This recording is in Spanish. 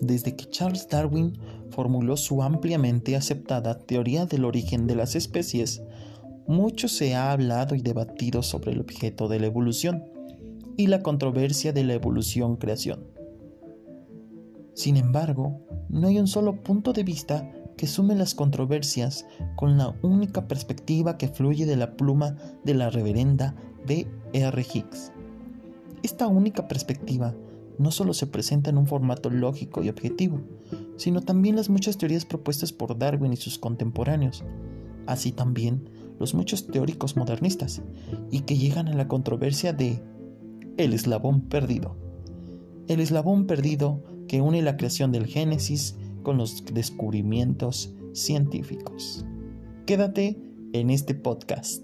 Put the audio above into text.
desde que Charles Darwin formuló su ampliamente aceptada teoría del origen de las especies, mucho se ha hablado y debatido sobre el objeto de la evolución y la controversia de la evolución-creación. Sin embargo, no hay un solo punto de vista que sume las controversias con la única perspectiva que fluye de la pluma de la reverenda B. R. Hicks. Esta única perspectiva no solo se presenta en un formato lógico y objetivo, sino también las muchas teorías propuestas por Darwin y sus contemporáneos, así también los muchos teóricos modernistas, y que llegan a la controversia de el eslabón perdido. El eslabón perdido que une la creación del Génesis con los descubrimientos científicos. Quédate en este podcast.